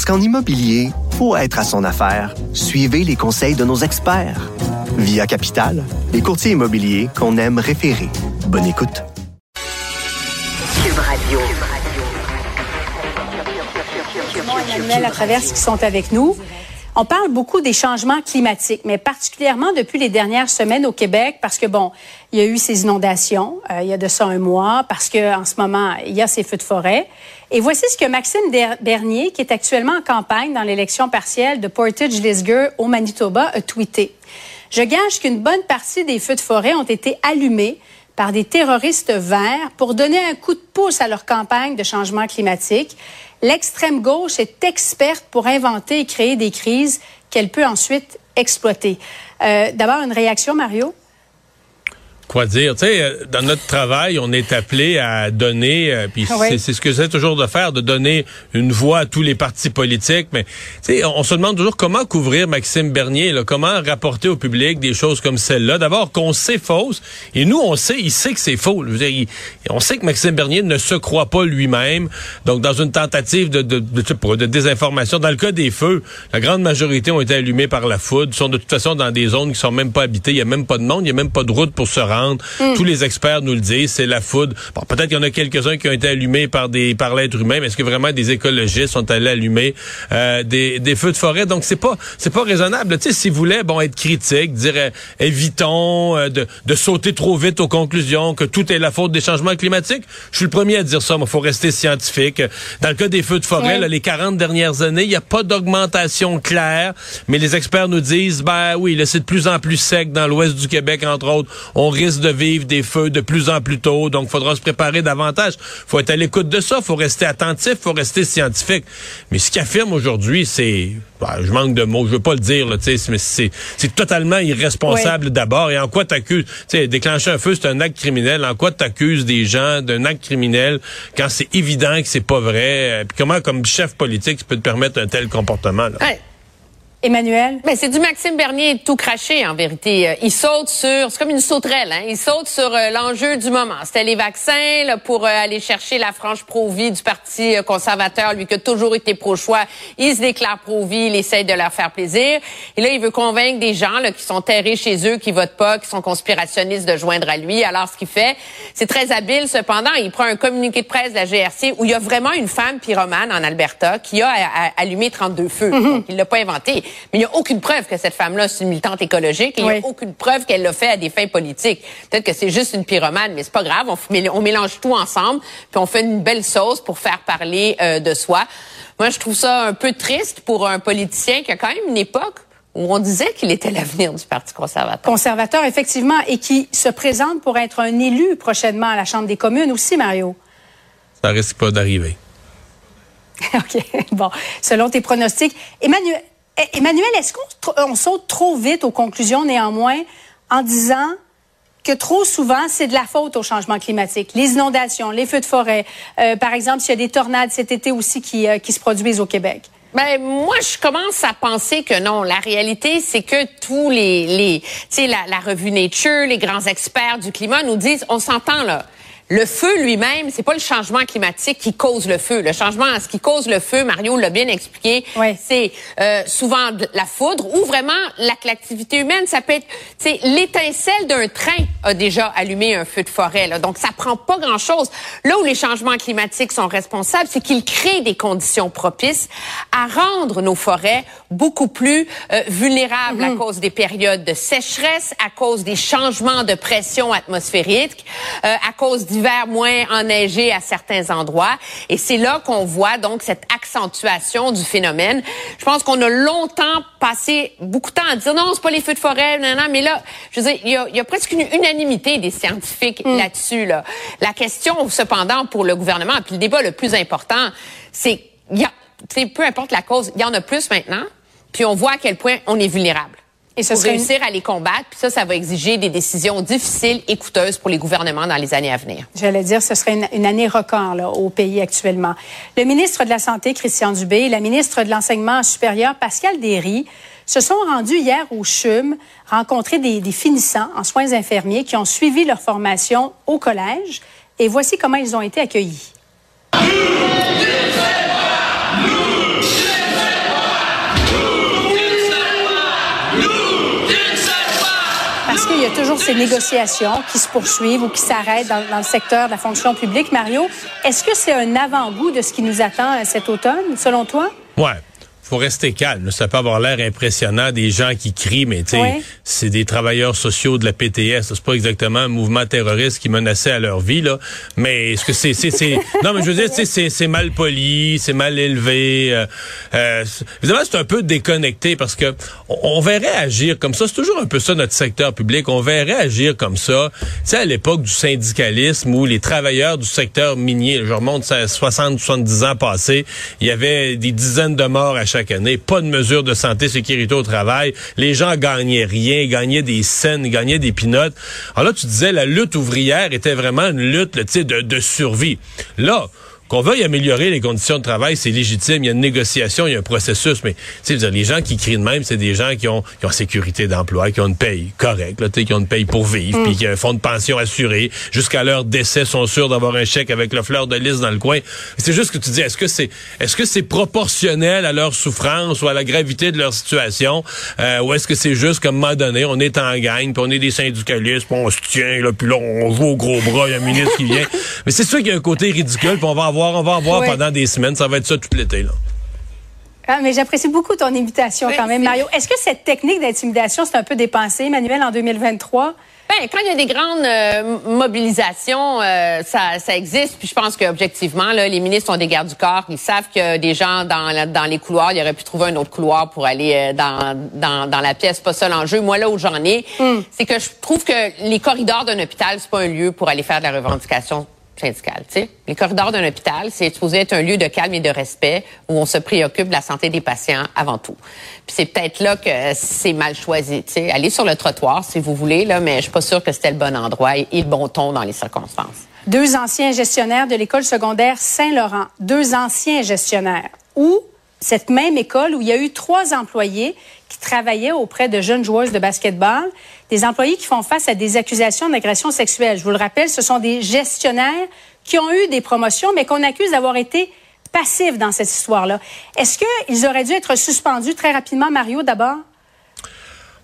Parce qu'en immobilier, pour être à son affaire, suivez les conseils de nos experts. Via Capital, les courtiers immobiliers qu'on aime référer. Bonne écoute. Cube Radio. Emmanuel à travers qui sont avec nous? On parle beaucoup des changements climatiques, mais particulièrement depuis les dernières semaines au Québec, parce que bon, il y a eu ces inondations, euh, il y a de ça un mois, parce que en ce moment il y a ces feux de forêt. Et voici ce que Maxime Bernier, qui est actuellement en campagne dans l'élection partielle de Portage-Lisgur au Manitoba, a tweeté. Je gage qu'une bonne partie des feux de forêt ont été allumés par des terroristes verts pour donner un coup de pouce à leur campagne de changement climatique. L'extrême gauche est experte pour inventer et créer des crises qu'elle peut ensuite exploiter. Euh, D'abord, une réaction, Mario? Quoi dire. Tu sais, euh, dans notre travail, on est appelé à donner, euh, puis c'est ce que j'essaie toujours de faire, de donner une voix à tous les partis politiques. Mais tu sais, on se demande toujours comment couvrir Maxime Bernier, là, comment rapporter au public des choses comme celle-là. D'abord qu'on sait fausse, et nous on sait, il sait que c'est faux. Je veux dire, on sait que Maxime Bernier ne se croit pas lui-même. Donc dans une tentative de, de, de, de, désinformation, dans le cas des feux, la grande majorité ont été allumés par la foudre, sont de toute façon dans des zones qui sont même pas habitées. Il y a même pas de monde, il y a même pas de route pour se rendre. Hmm. Tous les experts nous le disent, c'est la foudre. Bon, peut-être qu'il y en a quelques-uns qui ont été allumés par des par l'être humain, mais est-ce que vraiment des écologistes sont allés allumer euh, des, des feux de forêt? Donc c'est pas c'est pas raisonnable. Tu sais, s'ils voulaient bon être critiques, dire euh, évitons euh, de, de sauter trop vite aux conclusions que tout est la faute des changements climatiques. Je suis le premier à dire ça, mais faut rester scientifique. Dans le cas des feux de forêt, là, les 40 dernières années, il n'y a pas d'augmentation claire, mais les experts nous disent ben oui, là c'est de plus en plus sec dans l'ouest du Québec entre autres. On risque de vivre des feux de plus en plus tôt, donc il faudra se préparer davantage. faut être à l'écoute de ça, faut rester attentif, faut rester scientifique. Mais ce qu'il affirme aujourd'hui, c'est... Bah, je manque de mots, je veux pas le dire, là, mais c'est, c'est totalement irresponsable d'abord. Et en quoi t'accuses... Tu déclencher un feu, c'est un acte criminel. En quoi t'accuses des gens d'un acte criminel quand c'est évident que c'est pas vrai? Puis comment, comme chef politique, tu peux te permettre un tel comportement? Là? Emmanuel? Ben, c'est du Maxime Bernier tout craché, en vérité. Euh, il saute sur, c'est comme une sauterelle, hein? Il saute sur euh, l'enjeu du moment. C'était les vaccins, là, pour euh, aller chercher la frange pro-vie du Parti conservateur, lui qui a toujours été pro-choix. Il se déclare pro-vie, il essaye de leur faire plaisir. Et là, il veut convaincre des gens, là, qui sont terrés chez eux, qui votent pas, qui sont conspirationnistes de joindre à lui. Alors, ce qu'il fait, c'est très habile. Cependant, il prend un communiqué de presse de la GRC où il y a vraiment une femme pyromane en Alberta qui a allumé 32 feux. Mm-hmm. Donc, il l'a pas inventé. Mais il n'y a aucune preuve que cette femme-là, c'est une militante écologique et il n'y a aucune preuve qu'elle l'a fait à des fins politiques. Peut-être que c'est juste une pyromane, mais c'est pas grave. On, mélange tout ensemble, puis on fait une belle sauce pour faire parler euh, de soi. Moi, je trouve ça un peu triste pour un politicien qui a quand même une époque où on disait qu'il était l'avenir du Parti conservateur. Conservateur, effectivement, et qui se présente pour être un élu prochainement à la Chambre des communes aussi, Mario. Ça risque pas d'arriver. OK. Bon, selon tes pronostics. Emmanuel, Emmanuel, est-ce qu'on saute trop vite aux conclusions néanmoins en disant que trop souvent, c'est de la faute au changement climatique? Les inondations, les feux de forêt, euh, par exemple, s'il y a des tornades cet été aussi qui, euh, qui se produisent au Québec. Ben moi je commence à penser que non. La réalité c'est que tous les tu sais la revue Nature, les grands experts du climat nous disent on s'entend là. Le feu lui-même, c'est pas le changement climatique qui cause le feu. Le changement, ce qui cause le feu, Mario l'a bien expliqué, c'est euh, souvent la foudre ou vraiment l'activité humaine. Ça peut être, c'est l'étincelle d'un train a déjà allumé un feu de forêt. Là. Donc ça prend pas grand-chose. Là où les changements climatiques sont responsables, c'est qu'ils créent des conditions propices à rendre nos forêts beaucoup plus euh, vulnérables à mhm. cause des périodes de sécheresse, à cause des changements de pression atmosphérique, euh, à cause d'hiver moins enneigé à certains endroits. Et c'est là qu'on voit donc cette accentuation du phénomène. Je pense qu'on a longtemps passé beaucoup de temps à dire non, c'est pas les feux de forêt, non, non, mais là, je veux dire, il y a, y a presque une unanimité des scientifiques mm. là-dessus. Là. La question, cependant, pour le gouvernement, puis le débat le plus important, c'est il y a peu importe la cause, il y en a plus maintenant, puis on voit à quel point on est vulnérable. Et ce pour réussir à les combattre, puis ça, ça va exiger des décisions difficiles et coûteuses pour les gouvernements dans les années à venir. J'allais dire, ce serait une, année record là, au pays actuellement. Le ministre de la Santé, Christian Dubé, et la ministre de l'Enseignement supérieur, Pascal Derry, se sont rendus hier au CHUM rencontrer des, des finissants en soins infirmiers qui ont suivi leur formation au collège. Et voici comment ils ont été accueillis. Toujours ces négociations qui se poursuivent ou qui s'arrêtent dans, dans, le secteur de la fonction publique. Mario, est-ce que c'est un avant-goût de ce qui nous attend euh, cet automne, selon toi? Ouais faut rester calme. Ça peut avoir l'air impressionnant des gens qui crient, mais tu c'est des travailleurs sociaux de la PTS. C'est pas exactement un mouvement terroriste qui menaçait à leur vie là. Mais est-ce que c'est c'est c'est non mais je veux dire c'est c'est mal poli, c'est mal élevé. Euh, euh, évidemment c'est un peu déconnecté parce que on, verrait agir comme ça. C'est toujours un peu ça notre secteur public. On verrait agir comme ça. Tu sais à l'époque du syndicalisme où les travailleurs du secteur minier, je remonte à 60 70 ans passés, il y avait des dizaines de morts à chaque pas de mesures de santé, sécurité au travail. Les gens gagnaient rien, gagnaient des scènes, gagnaient des pinottes. Alors là, tu disais, la lutte ouvrière était vraiment une lutte de, de survie. Là, qu'on veuille améliorer les conditions de travail, c'est légitime. Il y a une négociation, il y a un processus. Mais tu sais, les gens qui crient de même, c'est des gens qui ont, qui ont sécurité d'emploi, qui ont une paye correcte, là, qui ont une paye pour vivre, puis qui ont un fonds de pension assuré. Jusqu'à leur décès, sont sûrs d'avoir un chèque avec le fleur de lys dans le coin. C'est juste que tu dis, est-ce que c'est, est-ce que c'est proportionnel à leur souffrance ou à la gravité de leur situation, euh, ou est-ce que c'est juste qu'à un moment donné, on est en gagne, puis on est des syndicalistes, puis on se tient, là, puis là, on joue au gros bras, il y a un ministre qui vient. Mais c'est sûr qu'il y a un côté ridicule, puis on va avoir on va en voir pendant des semaines. Ça va être ça tout l'été, là. Ah, mais j'apprécie beaucoup ton invitation quand même, Mario. Est-ce que cette technique d'intimidation, c'est un peu dépensé, Emmanuel, en 2023? Ben, quand il y a des grandes euh, mobilisations, euh, ça, ça, existe. Puis je pense qu'objectivement, les ministres ont des gardes du corps. Ils savent que des gens dans, dans les couloirs, ils auraient pu trouver un autre couloir pour aller euh, dans, dans, dans, la pièce. Pas ça l'enjeu. Moi, là où j'en ai, hmm. c'est que je trouve que les corridors d'un hôpital, c'est pas un lieu pour aller faire de la revendication syndicale. Les corridors d'un hôpital, c'est supposé être un lieu de calme et de respect où on se préoccupe de la santé des patients avant tout. Puis c'est peut-être là que c'est mal choisi. Allez sur le trottoir si vous voulez, là, mais je suis pas sûre que c'était le bon endroit et, le bon ton dans les circonstances. Deux anciens gestionnaires de l'école secondaire Saint-Laurent, deux anciens gestionnaires, ou cette même école où il y a eu trois employés qui travaillaient auprès de jeunes joueuses de basketball, des employés qui font face à des accusations d'agression sexuelle. Je vous le rappelle, ce sont des gestionnaires qui ont eu des promotions, mais qu'on accuse d'avoir été passifs dans cette histoire-là. Est-ce qu'ils auraient dû être suspendus très rapidement, Mario, d'abord?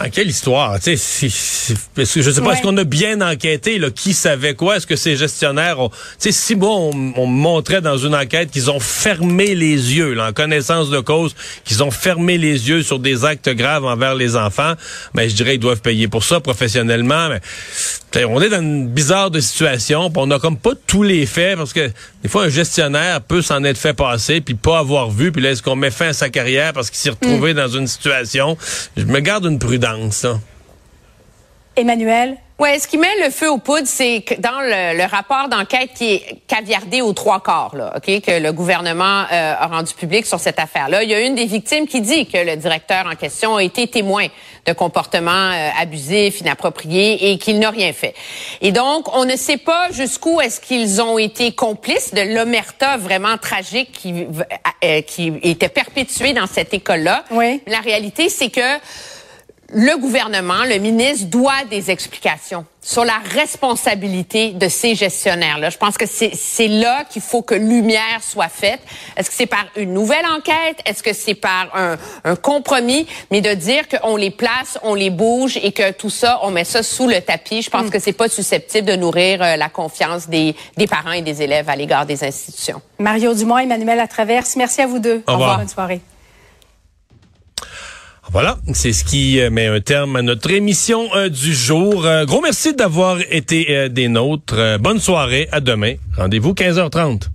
Ah, quelle histoire, tu sais, je sais pas, est-ce qu'on a bien enquêté, là, qui savait quoi? Est-ce que ces gestionnaires ont, tu sais, si bon, on, montrait dans une enquête qu'ils ont fermé les yeux, là, en connaissance de cause, qu'ils ont fermé les yeux sur des actes graves envers les enfants, mais ben, je dirais qu'ils doivent payer pour ça professionnellement, mais on est dans une bizarre de situation, on n'a comme pas tous les faits parce que des fois un gestionnaire peut s'en être fait passer puis pas avoir vu puis là est-ce qu'on met fin à sa carrière parce qu'il s'est retrouvé mm. dans une situation? Je me garde une prudence. Emmanuel? Ouais, ce qui met le feu aux poudres, c'est que dans le, rapport d'enquête qui est caviardé aux trois quarts, là, ok, que le gouvernement euh, a rendu public sur cette affaire-là, il y a une des victimes qui dit que le directeur en question a été témoin de comportements euh, abusifs, inappropriés et qu'il n'a rien fait. Et donc, on ne sait pas jusqu'où est-ce qu'ils ont été complices de l'omerta vraiment tragique qui, euh, qui était perpétuée dans cette école-là. Oui. La réalité, c'est que le gouvernement, le ministre doit des explications sur la responsabilité de ces gestionnaires-là. Je pense que c'est là qu'il faut que lumière soit faite. Est-ce que c'est par une nouvelle enquête? Est-ce que c'est par un, un, compromis? Mais de dire qu'on les place, on les bouge et que tout ça, on met ça sous le tapis, je pense mm. que c'est pas susceptible de nourrir euh, la confiance des, des parents et des élèves à l'égard des institutions. Mario Dumont, Emmanuel Latraverse, merci à vous deux. Au revoir. Bonne soirée. Voilà, c'est ce qui euh, met un terme à notre émission euh, du jour. Euh, gros merci d'avoir été des nôtres. bonne soirée, à demain. Rendez-vous 15h30.